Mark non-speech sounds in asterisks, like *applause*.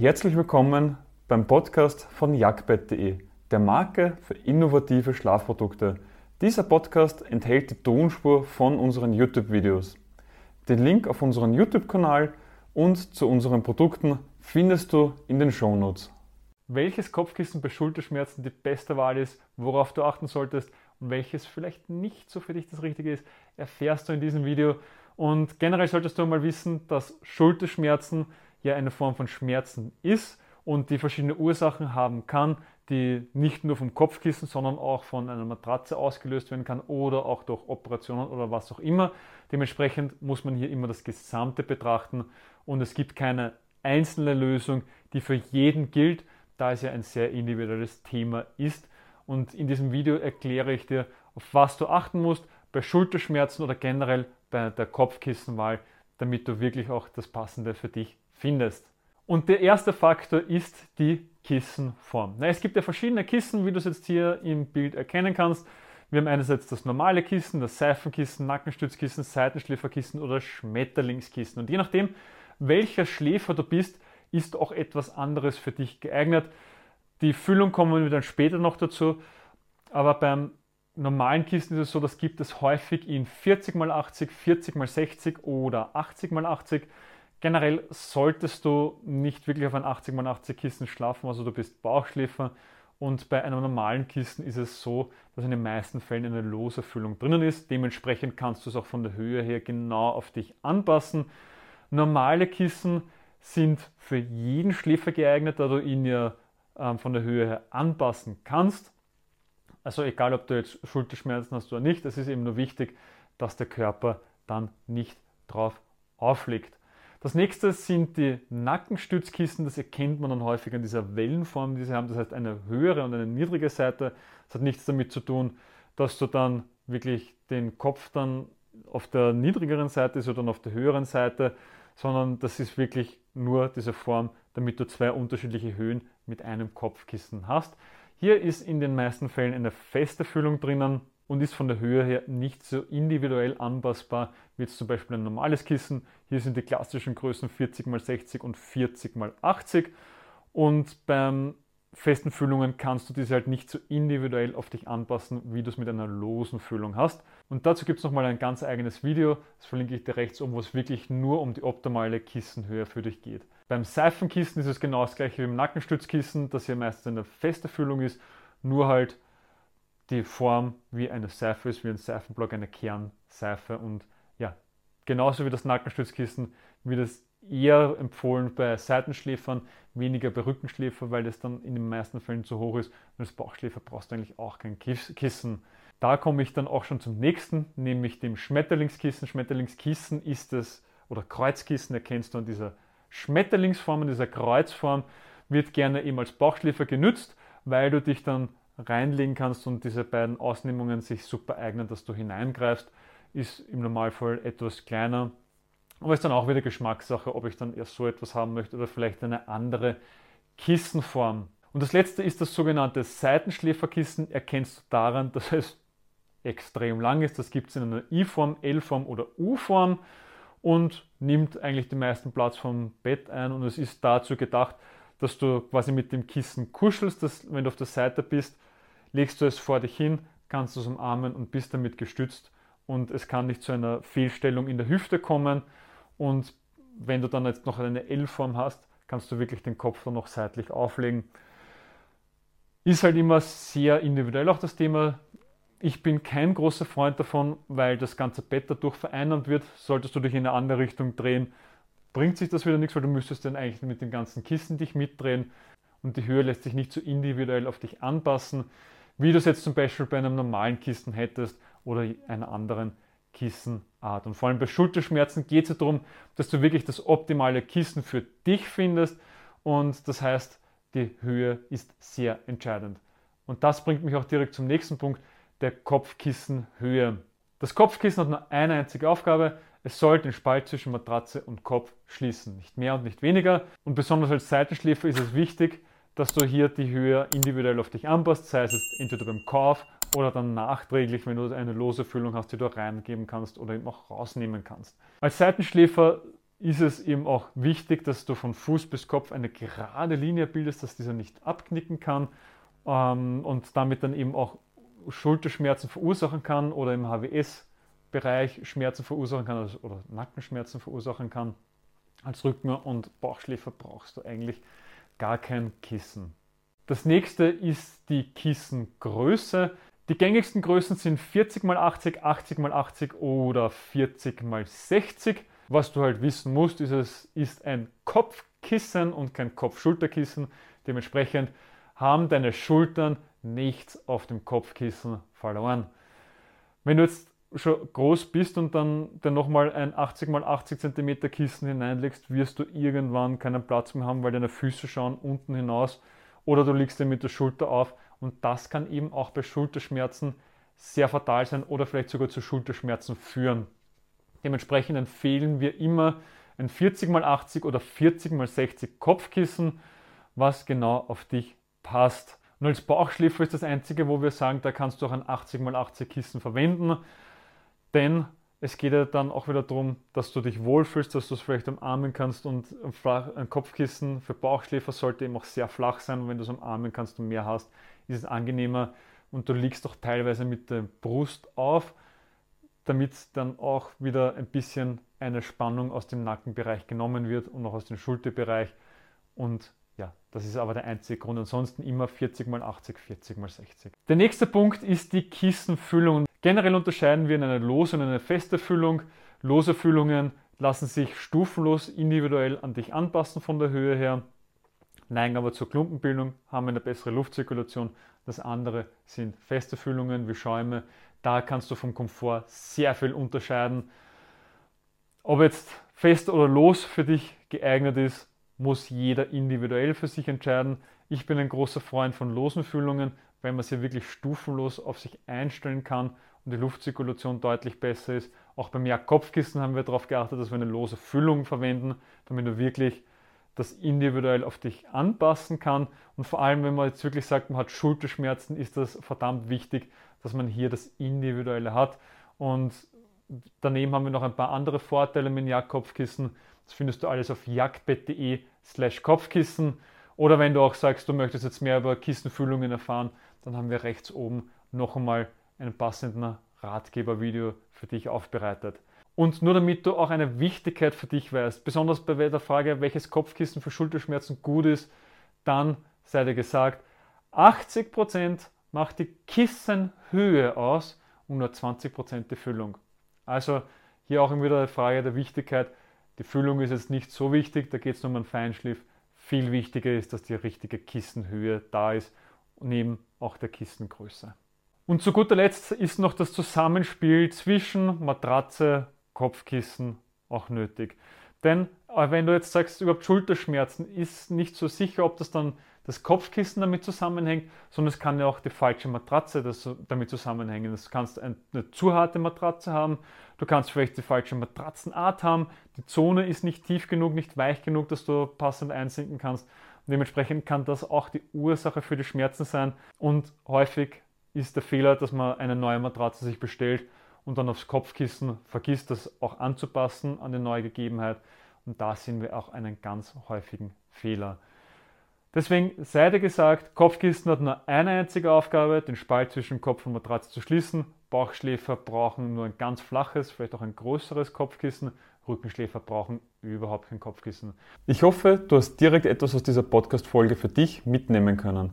Herzlich willkommen beim Podcast von jagdbett.de, der Marke für innovative Schlafprodukte. Dieser Podcast enthält die Tonspur von unseren YouTube-Videos. Den Link auf unseren YouTube-Kanal und zu unseren Produkten findest du in den Shownotes. Welches Kopfkissen bei Schulterschmerzen die beste Wahl ist, worauf du achten solltest und welches vielleicht nicht so für dich das Richtige ist, erfährst du in diesem Video. Und generell solltest du mal wissen, dass Schulterschmerzen ja eine Form von Schmerzen ist und die verschiedene Ursachen haben kann, die nicht nur vom Kopfkissen, sondern auch von einer Matratze ausgelöst werden kann oder auch durch Operationen oder was auch immer. Dementsprechend muss man hier immer das Gesamte betrachten und es gibt keine einzelne Lösung, die für jeden gilt, da es ja ein sehr individuelles Thema ist. Und in diesem Video erkläre ich dir, auf was du achten musst bei Schulterschmerzen oder generell bei der Kopfkissenwahl, damit du wirklich auch das Passende für dich findest. Und der erste Faktor ist die Kissenform. Na, es gibt ja verschiedene Kissen, wie du es jetzt hier im Bild erkennen kannst. Wir haben einerseits das normale Kissen, das Seifenkissen, Nackenstützkissen, Seitenschläferkissen oder Schmetterlingskissen. Und je nachdem, welcher Schläfer du bist, ist auch etwas anderes für dich geeignet. Die Füllung kommen wir dann später noch dazu. Aber beim normalen Kissen ist es so, das gibt es häufig in 40x80, 40x60 oder 80x80. Generell solltest du nicht wirklich auf ein 80x80 Kissen schlafen, also du bist Bauchschläfer. Und bei einem normalen Kissen ist es so, dass in den meisten Fällen eine lose Füllung drinnen ist. Dementsprechend kannst du es auch von der Höhe her genau auf dich anpassen. Normale Kissen sind für jeden Schläfer geeignet, da du ihn ja ähm, von der Höhe her anpassen kannst. Also egal, ob du jetzt Schulterschmerzen hast oder nicht, es ist eben nur wichtig, dass der Körper dann nicht drauf aufliegt. Das nächste sind die Nackenstützkissen. Das erkennt man dann häufig an dieser Wellenform, die sie haben. Das heißt eine höhere und eine niedrige Seite. Das hat nichts damit zu tun, dass du dann wirklich den Kopf dann auf der niedrigeren Seite ist oder dann auf der höheren Seite, sondern das ist wirklich nur diese Form, damit du zwei unterschiedliche Höhen mit einem Kopfkissen hast. Hier ist in den meisten Fällen eine feste Füllung drinnen und ist von der Höhe her nicht so individuell anpassbar wie jetzt zum Beispiel ein normales Kissen. Hier sind die klassischen Größen 40x60 und 40x80 und beim festen Füllungen kannst du diese halt nicht so individuell auf dich anpassen, wie du es mit einer losen Füllung hast. Und dazu gibt es nochmal ein ganz eigenes Video, das verlinke ich dir rechts oben, wo es wirklich nur um die optimale Kissenhöhe für dich geht. Beim Seifenkissen ist es genau das gleiche wie beim Nackenstützkissen, dass hier meistens eine feste Füllung ist, nur halt die Form wie eine Seife ist, wie ein Seifenblock, eine Kernseife und ja, genauso wie das Nackenstützkissen wird es eher empfohlen bei Seitenschläfern, weniger bei Rückenschläfer, weil das dann in den meisten Fällen zu hoch ist. Und als Bauchschläfer brauchst du eigentlich auch kein Kissen. Da komme ich dann auch schon zum nächsten, nämlich dem Schmetterlingskissen. Schmetterlingskissen ist es, oder Kreuzkissen erkennst du an dieser Schmetterlingsform, an dieser Kreuzform, wird gerne eben als Bauchschläfer genützt, weil du dich dann reinlegen kannst und diese beiden Ausnehmungen sich super eignen, dass du hineingreifst, ist im Normalfall etwas kleiner. Aber ist dann auch wieder Geschmackssache, ob ich dann erst so etwas haben möchte oder vielleicht eine andere Kissenform. Und das letzte ist das sogenannte Seitenschläferkissen. Erkennst du daran, *laughs* dass es extrem lang ist. Das gibt es in einer I-Form, L-Form oder U-Form und nimmt eigentlich den meisten Platz vom Bett ein. Und es ist dazu gedacht, dass du quasi mit dem Kissen kuschelst, dass, wenn du auf der Seite bist, legst du es vor dich hin, kannst es umarmen und bist damit gestützt und es kann nicht zu einer Fehlstellung in der Hüfte kommen und wenn du dann jetzt noch eine L-Form hast, kannst du wirklich den Kopf dann noch seitlich auflegen. Ist halt immer sehr individuell auch das Thema. Ich bin kein großer Freund davon, weil das ganze Bett dadurch vereinnahmt wird. Solltest du dich in eine andere Richtung drehen, bringt sich das wieder nichts, weil du müsstest dann eigentlich mit den ganzen Kissen dich mitdrehen und die Höhe lässt sich nicht so individuell auf dich anpassen wie du es jetzt zum Beispiel bei einem normalen Kissen hättest oder einer anderen Kissenart. Und vor allem bei Schulterschmerzen geht es darum, dass du wirklich das optimale Kissen für dich findest und das heißt, die Höhe ist sehr entscheidend. Und das bringt mich auch direkt zum nächsten Punkt, der Kopfkissenhöhe. Das Kopfkissen hat nur eine einzige Aufgabe, es soll den Spalt zwischen Matratze und Kopf schließen, nicht mehr und nicht weniger. Und besonders als Seitenschläfer ist es wichtig, dass du hier die Höhe individuell auf dich anpasst, sei es entweder beim Kauf oder dann nachträglich, wenn du eine lose Füllung hast, die du reingeben kannst oder eben auch rausnehmen kannst. Als Seitenschläfer ist es eben auch wichtig, dass du von Fuß bis Kopf eine gerade Linie bildest, dass dieser nicht abknicken kann ähm, und damit dann eben auch Schulterschmerzen verursachen kann oder im HWS-Bereich Schmerzen verursachen kann also, oder Nackenschmerzen verursachen kann. Als Rücken- und Bauchschläfer brauchst du eigentlich gar kein Kissen. Das nächste ist die Kissengröße. Die gängigsten Größen sind 40 x 80, 80 x 80 oder 40 x 60. Was du halt wissen musst, ist, es ist ein Kopfkissen und kein Kopf-Schulterkissen. Dementsprechend haben deine Schultern nichts auf dem Kopfkissen verloren. Wenn du jetzt schon groß bist und dann, dann nochmal ein 80 x 80 cm Kissen hineinlegst, wirst du irgendwann keinen Platz mehr haben, weil deine Füße schauen unten hinaus oder du liegst dir mit der Schulter auf und das kann eben auch bei Schulterschmerzen sehr fatal sein oder vielleicht sogar zu Schulterschmerzen führen. Dementsprechend empfehlen wir immer ein 40 x 80 oder 40 x 60 Kopfkissen, was genau auf dich passt. Und als Bauchschläfer ist das einzige, wo wir sagen, da kannst du auch ein 80 x 80 Kissen verwenden, denn es geht ja dann auch wieder darum, dass du dich wohlfühlst, dass du es vielleicht umarmen kannst und ein Kopfkissen für Bauchschläfer sollte eben auch sehr flach sein. Und wenn du es umarmen kannst und mehr hast, ist es angenehmer und du liegst auch teilweise mit der Brust auf, damit dann auch wieder ein bisschen eine Spannung aus dem Nackenbereich genommen wird und auch aus dem Schulterbereich. Und ja, das ist aber der einzige Grund. Ansonsten immer 40 x 80, 40 x 60. Der nächste Punkt ist die Kissenfüllung. Generell unterscheiden wir in eine lose und eine feste Füllung. Lose Füllungen lassen sich stufenlos individuell an dich anpassen von der Höhe her, neigen aber zur Klumpenbildung, haben eine bessere Luftzirkulation. Das andere sind feste Füllungen wie Schäume. Da kannst du vom Komfort sehr viel unterscheiden. Ob jetzt fest oder los für dich geeignet ist, muss jeder individuell für sich entscheiden. Ich bin ein großer Freund von losen Füllungen, weil man sie wirklich stufenlos auf sich einstellen kann und die Luftzirkulation deutlich besser ist. Auch beim Jagdkopfkissen haben wir darauf geachtet, dass wir eine lose Füllung verwenden, damit du wirklich das individuell auf dich anpassen kann. Und vor allem, wenn man jetzt wirklich sagt, man hat Schulterschmerzen, ist das verdammt wichtig, dass man hier das Individuelle hat. Und daneben haben wir noch ein paar andere Vorteile mit dem Jagdkopfkissen. Das findest du alles auf jagdbett.de slash Kopfkissen. Oder wenn du auch sagst, du möchtest jetzt mehr über Kissenfüllungen erfahren, dann haben wir rechts oben noch einmal ein passender Ratgebervideo für dich aufbereitet. Und nur damit du auch eine Wichtigkeit für dich weißt, besonders bei der Frage, welches Kopfkissen für Schulterschmerzen gut ist, dann sei dir gesagt, 80% macht die Kissenhöhe aus und nur 20% die Füllung. Also hier auch wieder die Frage der Wichtigkeit. Die Füllung ist jetzt nicht so wichtig, da geht es nur um einen Feinschliff. Viel wichtiger ist, dass die richtige Kissenhöhe da ist, neben auch der Kissengröße. Und zu guter Letzt ist noch das Zusammenspiel zwischen Matratze, Kopfkissen auch nötig. Denn äh, wenn du jetzt sagst, überhaupt Schulterschmerzen, ist nicht so sicher, ob das dann das Kopfkissen damit zusammenhängt, sondern es kann ja auch die falsche Matratze das, damit zusammenhängen. Du kannst eine zu harte Matratze haben, du kannst vielleicht die falsche Matratzenart haben, die Zone ist nicht tief genug, nicht weich genug, dass du passend einsinken kannst. Dementsprechend kann das auch die Ursache für die Schmerzen sein und häufig ist der Fehler, dass man eine neue Matratze sich bestellt und dann aufs Kopfkissen vergisst, das auch anzupassen an die neue Gegebenheit. Und da sehen wir auch einen ganz häufigen Fehler. Deswegen sei dir gesagt, Kopfkissen hat nur eine einzige Aufgabe, den Spalt zwischen Kopf und Matratze zu schließen. Bauchschläfer brauchen nur ein ganz flaches, vielleicht auch ein größeres Kopfkissen. Rückenschläfer brauchen überhaupt kein Kopfkissen. Ich hoffe, du hast direkt etwas aus dieser Podcast-Folge für dich mitnehmen können.